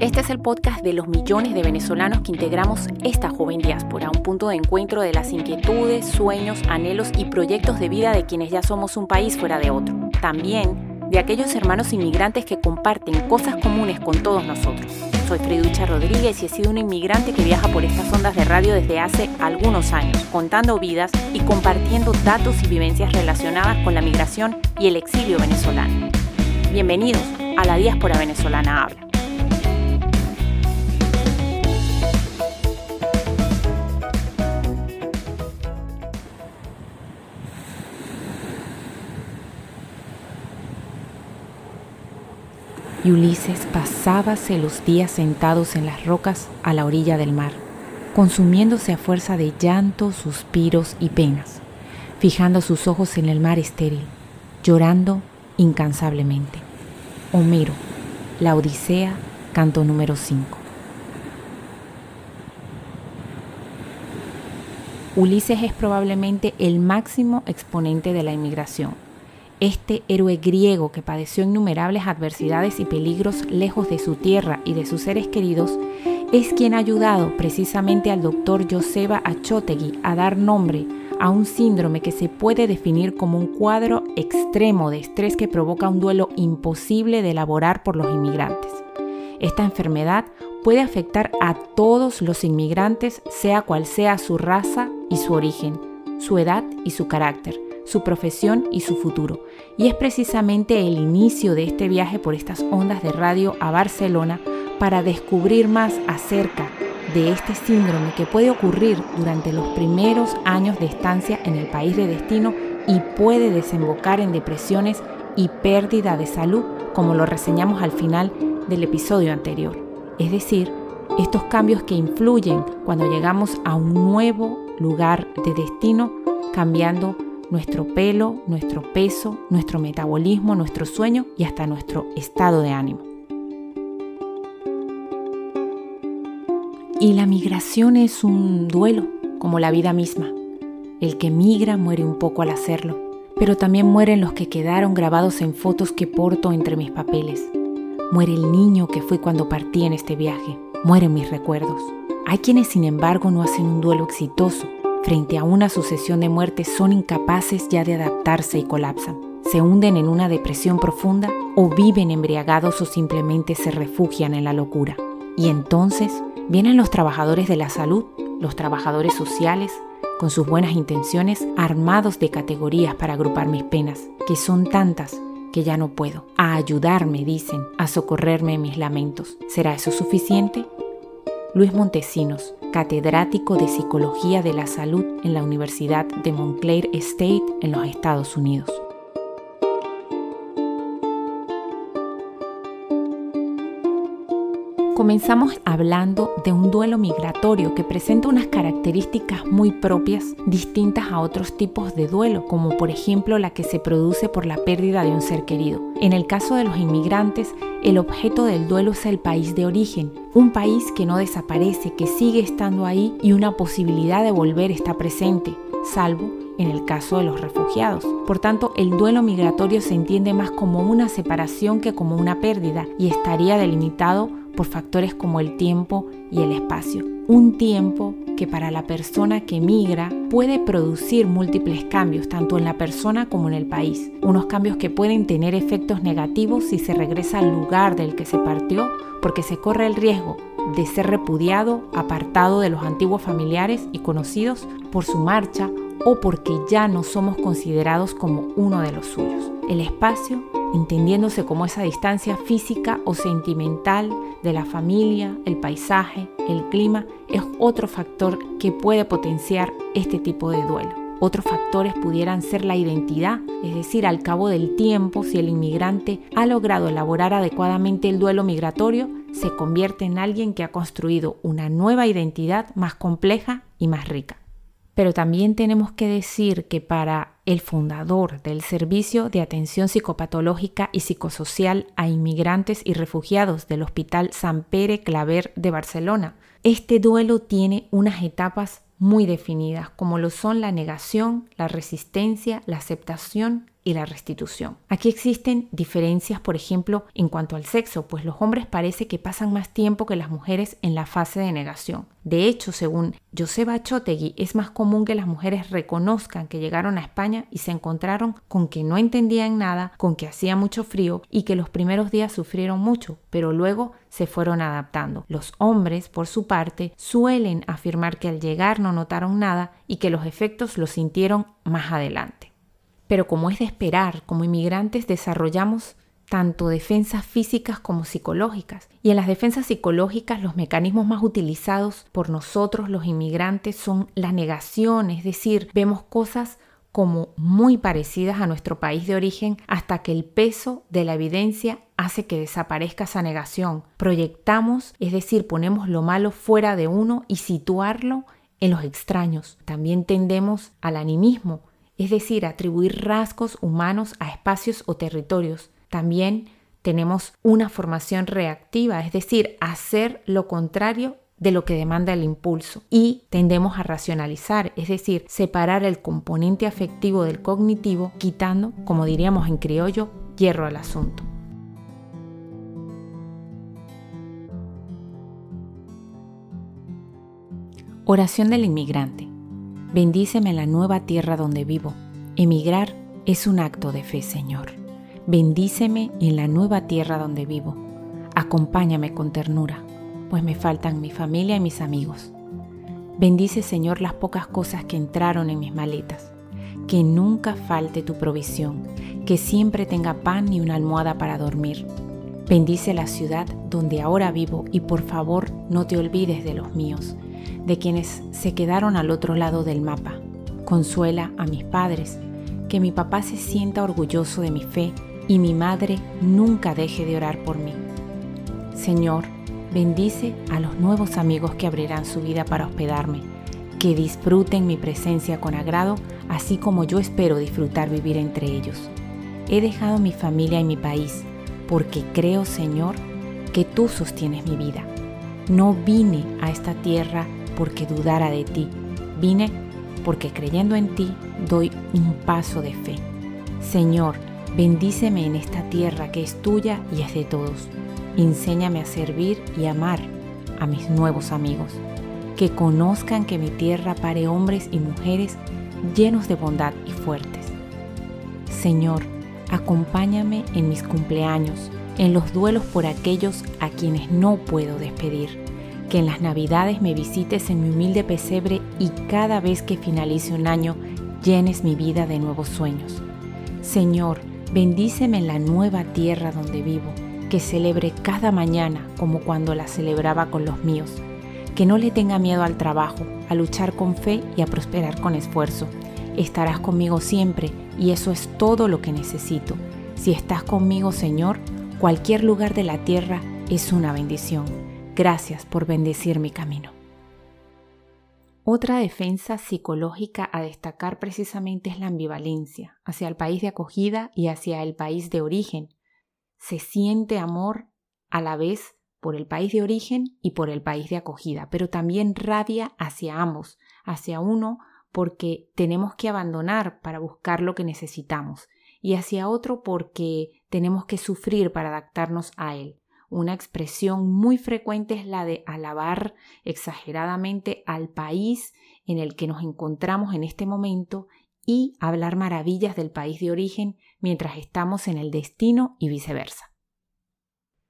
Este es el podcast de los millones de venezolanos que integramos esta joven diáspora, un punto de encuentro de las inquietudes, sueños, anhelos y proyectos de vida de quienes ya somos un país fuera de otro. También de aquellos hermanos inmigrantes que comparten cosas comunes con todos nosotros. Soy Freducha Rodríguez y he sido una inmigrante que viaja por estas ondas de radio desde hace algunos años, contando vidas y compartiendo datos y vivencias relacionadas con la migración y el exilio venezolano. Bienvenidos a la Diáspora Venezolana Habla. Y Ulises pasábase los días sentados en las rocas a la orilla del mar, consumiéndose a fuerza de llantos, suspiros y penas, fijando sus ojos en el mar estéril, llorando incansablemente. Homero, la Odisea, canto número 5. Ulises es probablemente el máximo exponente de la inmigración este héroe griego que padeció innumerables adversidades y peligros lejos de su tierra y de sus seres queridos, es quien ha ayudado precisamente al doctor Joseba Achotegui a dar nombre a un síndrome que se puede definir como un cuadro extremo de estrés que provoca un duelo imposible de elaborar por los inmigrantes. Esta enfermedad puede afectar a todos los inmigrantes, sea cual sea su raza y su origen, su edad y su carácter su profesión y su futuro. Y es precisamente el inicio de este viaje por estas ondas de radio a Barcelona para descubrir más acerca de este síndrome que puede ocurrir durante los primeros años de estancia en el país de destino y puede desembocar en depresiones y pérdida de salud, como lo reseñamos al final del episodio anterior. Es decir, estos cambios que influyen cuando llegamos a un nuevo lugar de destino, cambiando nuestro pelo, nuestro peso, nuestro metabolismo, nuestro sueño y hasta nuestro estado de ánimo. Y la migración es un duelo, como la vida misma. El que migra muere un poco al hacerlo, pero también mueren los que quedaron grabados en fotos que porto entre mis papeles. Muere el niño que fui cuando partí en este viaje. Mueren mis recuerdos. Hay quienes, sin embargo, no hacen un duelo exitoso frente a una sucesión de muertes son incapaces ya de adaptarse y colapsan. Se hunden en una depresión profunda o viven embriagados o simplemente se refugian en la locura. Y entonces vienen los trabajadores de la salud, los trabajadores sociales, con sus buenas intenciones, armados de categorías para agrupar mis penas, que son tantas que ya no puedo, a ayudarme, dicen, a socorrerme en mis lamentos. ¿Será eso suficiente? Luis Montesinos, catedrático de Psicología de la Salud en la Universidad de Montclair State en los Estados Unidos. Comenzamos hablando de un duelo migratorio que presenta unas características muy propias distintas a otros tipos de duelo, como por ejemplo la que se produce por la pérdida de un ser querido. En el caso de los inmigrantes, el objeto del duelo es el país de origen, un país que no desaparece, que sigue estando ahí y una posibilidad de volver está presente, salvo en el caso de los refugiados. Por tanto, el duelo migratorio se entiende más como una separación que como una pérdida y estaría delimitado por factores como el tiempo y el espacio. Un tiempo que para la persona que migra puede producir múltiples cambios, tanto en la persona como en el país. Unos cambios que pueden tener efectos negativos si se regresa al lugar del que se partió, porque se corre el riesgo de ser repudiado, apartado de los antiguos familiares y conocidos por su marcha o porque ya no somos considerados como uno de los suyos. El espacio entendiéndose como esa distancia física o sentimental de la familia, el paisaje, el clima, es otro factor que puede potenciar este tipo de duelo. Otros factores pudieran ser la identidad, es decir, al cabo del tiempo, si el inmigrante ha logrado elaborar adecuadamente el duelo migratorio, se convierte en alguien que ha construido una nueva identidad más compleja y más rica. Pero también tenemos que decir que para el fundador del Servicio de Atención Psicopatológica y Psicosocial a Inmigrantes y Refugiados del Hospital San Pere Claver de Barcelona, este duelo tiene unas etapas muy definidas, como lo son la negación, la resistencia, la aceptación y la restitución. Aquí existen diferencias, por ejemplo, en cuanto al sexo, pues los hombres parece que pasan más tiempo que las mujeres en la fase de negación. De hecho, según Joseba Chotegui, es más común que las mujeres reconozcan que llegaron a España y se encontraron con que no entendían nada, con que hacía mucho frío y que los primeros días sufrieron mucho, pero luego se fueron adaptando. Los hombres, por su parte, suelen afirmar que al llegar no notaron nada y que los efectos los sintieron más adelante. Pero como es de esperar, como inmigrantes desarrollamos tanto defensas físicas como psicológicas. Y en las defensas psicológicas los mecanismos más utilizados por nosotros los inmigrantes son la negación, es decir, vemos cosas como muy parecidas a nuestro país de origen hasta que el peso de la evidencia hace que desaparezca esa negación. Proyectamos, es decir, ponemos lo malo fuera de uno y situarlo en los extraños. También tendemos al animismo, es decir, atribuir rasgos humanos a espacios o territorios. También tenemos una formación reactiva, es decir, hacer lo contrario de lo que demanda el impulso y tendemos a racionalizar, es decir, separar el componente afectivo del cognitivo, quitando, como diríamos en criollo, hierro al asunto. Oración del inmigrante. Bendíceme la nueva tierra donde vivo. Emigrar es un acto de fe, Señor. Bendíceme en la nueva tierra donde vivo. Acompáñame con ternura, pues me faltan mi familia y mis amigos. Bendice, Señor, las pocas cosas que entraron en mis maletas. Que nunca falte tu provisión, que siempre tenga pan y una almohada para dormir. Bendice la ciudad donde ahora vivo y por favor no te olvides de los míos de quienes se quedaron al otro lado del mapa. Consuela a mis padres, que mi papá se sienta orgulloso de mi fe y mi madre nunca deje de orar por mí. Señor, bendice a los nuevos amigos que abrirán su vida para hospedarme, que disfruten mi presencia con agrado, así como yo espero disfrutar vivir entre ellos. He dejado mi familia y mi país, porque creo, Señor, que tú sostienes mi vida. No vine a esta tierra porque dudara de ti. Vine porque creyendo en ti doy un paso de fe. Señor, bendíceme en esta tierra que es tuya y es de todos. Enséñame a servir y amar a mis nuevos amigos. Que conozcan que mi tierra pare hombres y mujeres llenos de bondad y fuertes. Señor, acompáñame en mis cumpleaños, en los duelos por aquellos a quienes no puedo despedir que en las navidades me visites en mi humilde pesebre y cada vez que finalice un año llenes mi vida de nuevos sueños. Señor, bendíceme en la nueva tierra donde vivo, que celebre cada mañana como cuando la celebraba con los míos, que no le tenga miedo al trabajo, a luchar con fe y a prosperar con esfuerzo. Estarás conmigo siempre y eso es todo lo que necesito. Si estás conmigo, Señor, cualquier lugar de la tierra es una bendición. Gracias por bendecir mi camino. Otra defensa psicológica a destacar precisamente es la ambivalencia hacia el país de acogida y hacia el país de origen. Se siente amor a la vez por el país de origen y por el país de acogida, pero también rabia hacia ambos, hacia uno porque tenemos que abandonar para buscar lo que necesitamos y hacia otro porque tenemos que sufrir para adaptarnos a él. Una expresión muy frecuente es la de alabar exageradamente al país en el que nos encontramos en este momento y hablar maravillas del país de origen mientras estamos en el destino y viceversa.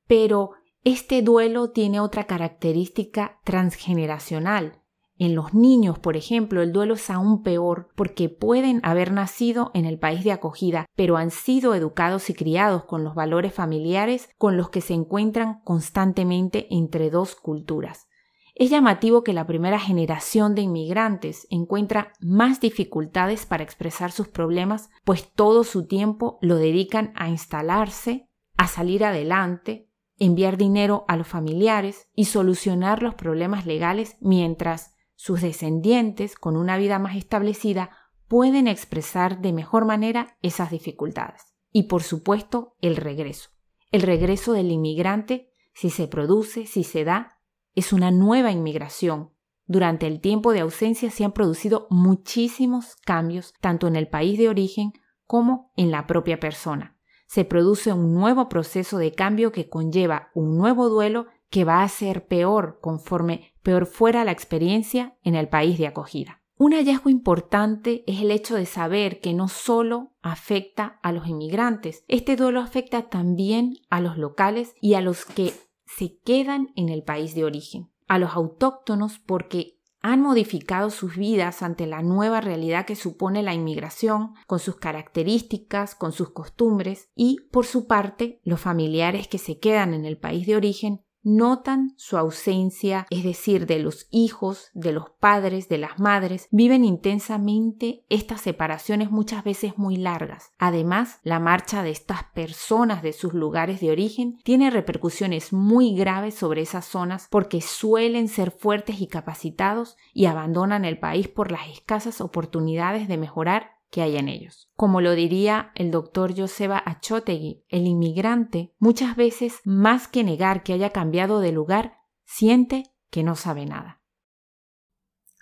Pero este duelo tiene otra característica transgeneracional en los niños, por ejemplo, el duelo es aún peor porque pueden haber nacido en el país de acogida, pero han sido educados y criados con los valores familiares con los que se encuentran constantemente entre dos culturas. Es llamativo que la primera generación de inmigrantes encuentra más dificultades para expresar sus problemas, pues todo su tiempo lo dedican a instalarse, a salir adelante, enviar dinero a los familiares y solucionar los problemas legales mientras sus descendientes, con una vida más establecida, pueden expresar de mejor manera esas dificultades. Y por supuesto, el regreso. El regreso del inmigrante, si se produce, si se da, es una nueva inmigración. Durante el tiempo de ausencia se han producido muchísimos cambios, tanto en el país de origen como en la propia persona. Se produce un nuevo proceso de cambio que conlleva un nuevo duelo que va a ser peor conforme peor fuera la experiencia en el país de acogida. Un hallazgo importante es el hecho de saber que no solo afecta a los inmigrantes, este duelo afecta también a los locales y a los que se quedan en el país de origen, a los autóctonos porque han modificado sus vidas ante la nueva realidad que supone la inmigración, con sus características, con sus costumbres, y por su parte, los familiares que se quedan en el país de origen notan su ausencia, es decir, de los hijos, de los padres, de las madres, viven intensamente estas separaciones muchas veces muy largas. Además, la marcha de estas personas de sus lugares de origen tiene repercusiones muy graves sobre esas zonas porque suelen ser fuertes y capacitados y abandonan el país por las escasas oportunidades de mejorar que hay en ellos. Como lo diría el doctor Joseba Achotegui, el inmigrante muchas veces, más que negar que haya cambiado de lugar, siente que no sabe nada.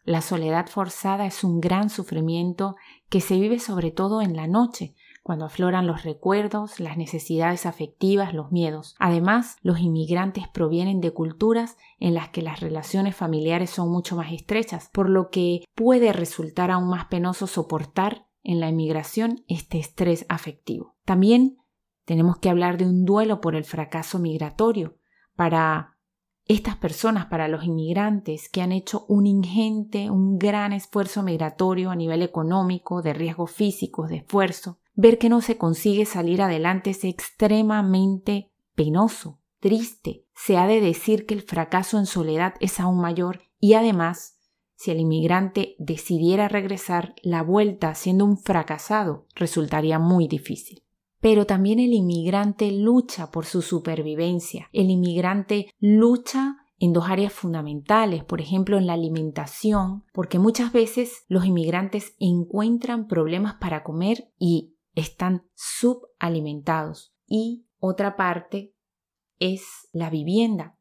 La soledad forzada es un gran sufrimiento que se vive sobre todo en la noche, cuando afloran los recuerdos, las necesidades afectivas, los miedos. Además, los inmigrantes provienen de culturas en las que las relaciones familiares son mucho más estrechas, por lo que puede resultar aún más penoso soportar en la inmigración este estrés afectivo. También tenemos que hablar de un duelo por el fracaso migratorio para estas personas, para los inmigrantes que han hecho un ingente, un gran esfuerzo migratorio a nivel económico, de riesgos físicos, de esfuerzo. Ver que no se consigue salir adelante es extremadamente penoso, triste. Se ha de decir que el fracaso en soledad es aún mayor y además si el inmigrante decidiera regresar, la vuelta siendo un fracasado resultaría muy difícil. Pero también el inmigrante lucha por su supervivencia. El inmigrante lucha en dos áreas fundamentales, por ejemplo en la alimentación, porque muchas veces los inmigrantes encuentran problemas para comer y están subalimentados. Y otra parte es la vivienda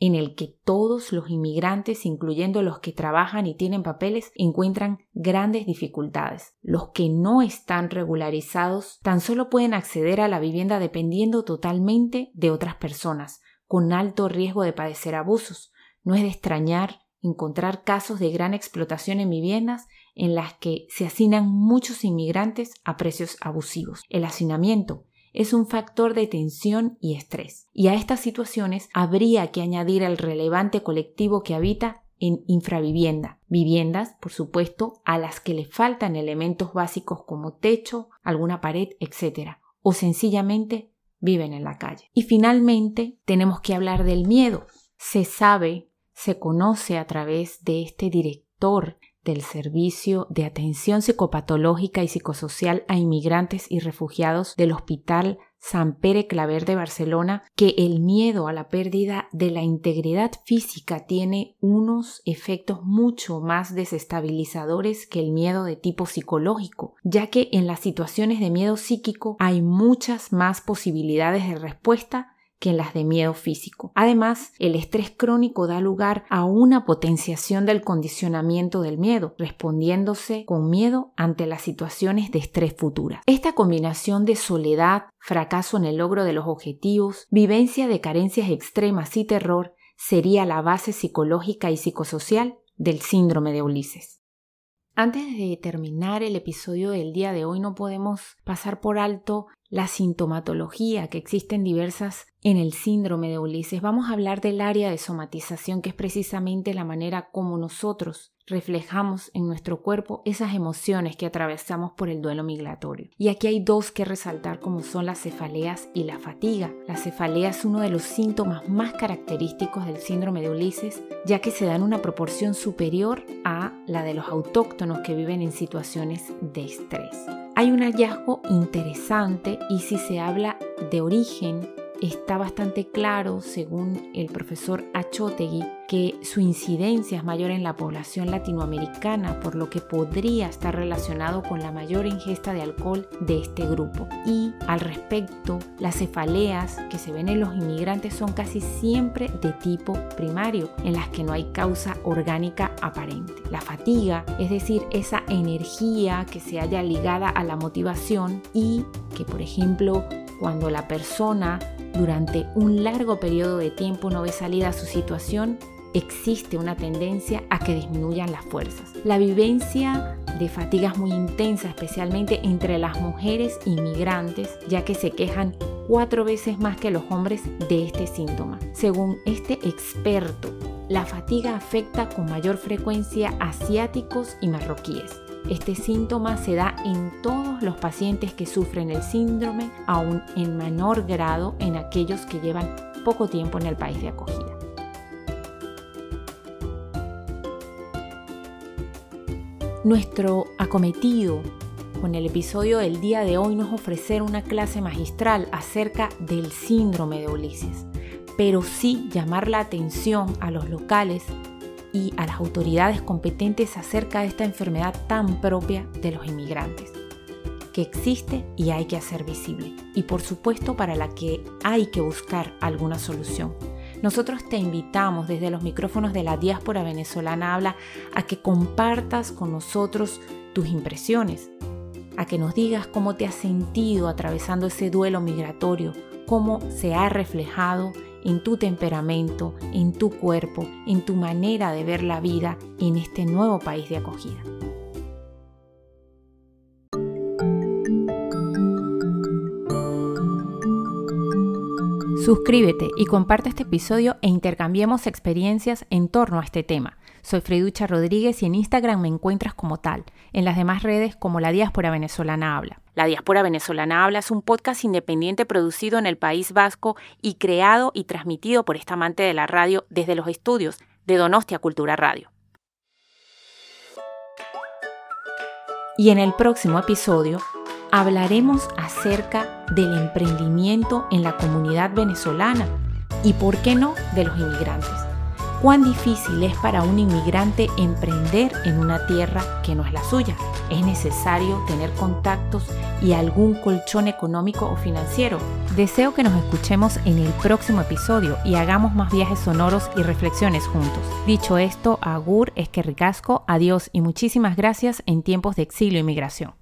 en el que todos los inmigrantes, incluyendo los que trabajan y tienen papeles, encuentran grandes dificultades. Los que no están regularizados tan solo pueden acceder a la vivienda dependiendo totalmente de otras personas, con alto riesgo de padecer abusos. No es de extrañar encontrar casos de gran explotación en viviendas en las que se asignan muchos inmigrantes a precios abusivos. El hacinamiento es un factor de tensión y estrés. Y a estas situaciones habría que añadir el relevante colectivo que habita en infravivienda, viviendas, por supuesto, a las que le faltan elementos básicos como techo, alguna pared, etc. O sencillamente viven en la calle. Y finalmente tenemos que hablar del miedo. Se sabe, se conoce a través de este director del Servicio de Atención Psicopatológica y Psicosocial a Inmigrantes y Refugiados del Hospital San Pere Claver de Barcelona que el miedo a la pérdida de la integridad física tiene unos efectos mucho más desestabilizadores que el miedo de tipo psicológico, ya que en las situaciones de miedo psíquico hay muchas más posibilidades de respuesta que las de miedo físico. Además, el estrés crónico da lugar a una potenciación del condicionamiento del miedo, respondiéndose con miedo ante las situaciones de estrés futuras. Esta combinación de soledad, fracaso en el logro de los objetivos, vivencia de carencias extremas y terror sería la base psicológica y psicosocial del síndrome de Ulises. Antes de terminar el episodio del día de hoy no podemos pasar por alto la sintomatología que existen diversas en el síndrome de Ulises. Vamos a hablar del área de somatización que es precisamente la manera como nosotros reflejamos en nuestro cuerpo esas emociones que atravesamos por el duelo migratorio. Y aquí hay dos que resaltar como son las cefaleas y la fatiga. La cefalea es uno de los síntomas más característicos del síndrome de Ulises, ya que se da en una proporción superior a la de los autóctonos que viven en situaciones de estrés. Hay un hallazgo interesante y si se habla de origen está bastante claro, según el profesor Achotegui, que su incidencia es mayor en la población latinoamericana, por lo que podría estar relacionado con la mayor ingesta de alcohol de este grupo. Y al respecto, las cefaleas que se ven en los inmigrantes son casi siempre de tipo primario, en las que no hay causa orgánica aparente. La fatiga, es decir, esa energía que se haya ligada a la motivación y que, por ejemplo, cuando la persona durante un largo periodo de tiempo no ve salida a su situación, existe una tendencia a que disminuyan las fuerzas. La vivencia de fatigas muy intensa, especialmente entre las mujeres inmigrantes, ya que se quejan cuatro veces más que los hombres de este síntoma. Según este experto, la fatiga afecta con mayor frecuencia a asiáticos y marroquíes. Este síntoma se da en todos los pacientes que sufren el síndrome, aún en menor grado en aquellos que llevan poco tiempo en el país de acogida. Nuestro acometido con el episodio del día de hoy nos ofrecer una clase magistral acerca del síndrome de Ulises, pero sí llamar la atención a los locales y a las autoridades competentes acerca de esta enfermedad tan propia de los inmigrantes, que existe y hay que hacer visible, y por supuesto para la que hay que buscar alguna solución. Nosotros te invitamos desde los micrófonos de la diáspora venezolana Habla a que compartas con nosotros tus impresiones, a que nos digas cómo te has sentido atravesando ese duelo migratorio, cómo se ha reflejado en tu temperamento, en tu cuerpo, en tu manera de ver la vida en este nuevo país de acogida. Suscríbete y comparte este episodio e intercambiemos experiencias en torno a este tema. Soy Freducha Rodríguez y en Instagram me encuentras como tal, en las demás redes como La Diáspora Venezolana Habla. La Diáspora Venezolana Habla es un podcast independiente producido en el País Vasco y creado y transmitido por esta amante de la radio desde los estudios de Donostia Cultura Radio. Y en el próximo episodio hablaremos acerca del emprendimiento en la comunidad venezolana y, por qué no, de los inmigrantes. Cuán difícil es para un inmigrante emprender en una tierra que no es la suya. Es necesario tener contactos y algún colchón económico o financiero. Deseo que nos escuchemos en el próximo episodio y hagamos más viajes sonoros y reflexiones juntos. Dicho esto, agur, es que ricasco, adiós y muchísimas gracias en tiempos de exilio y migración.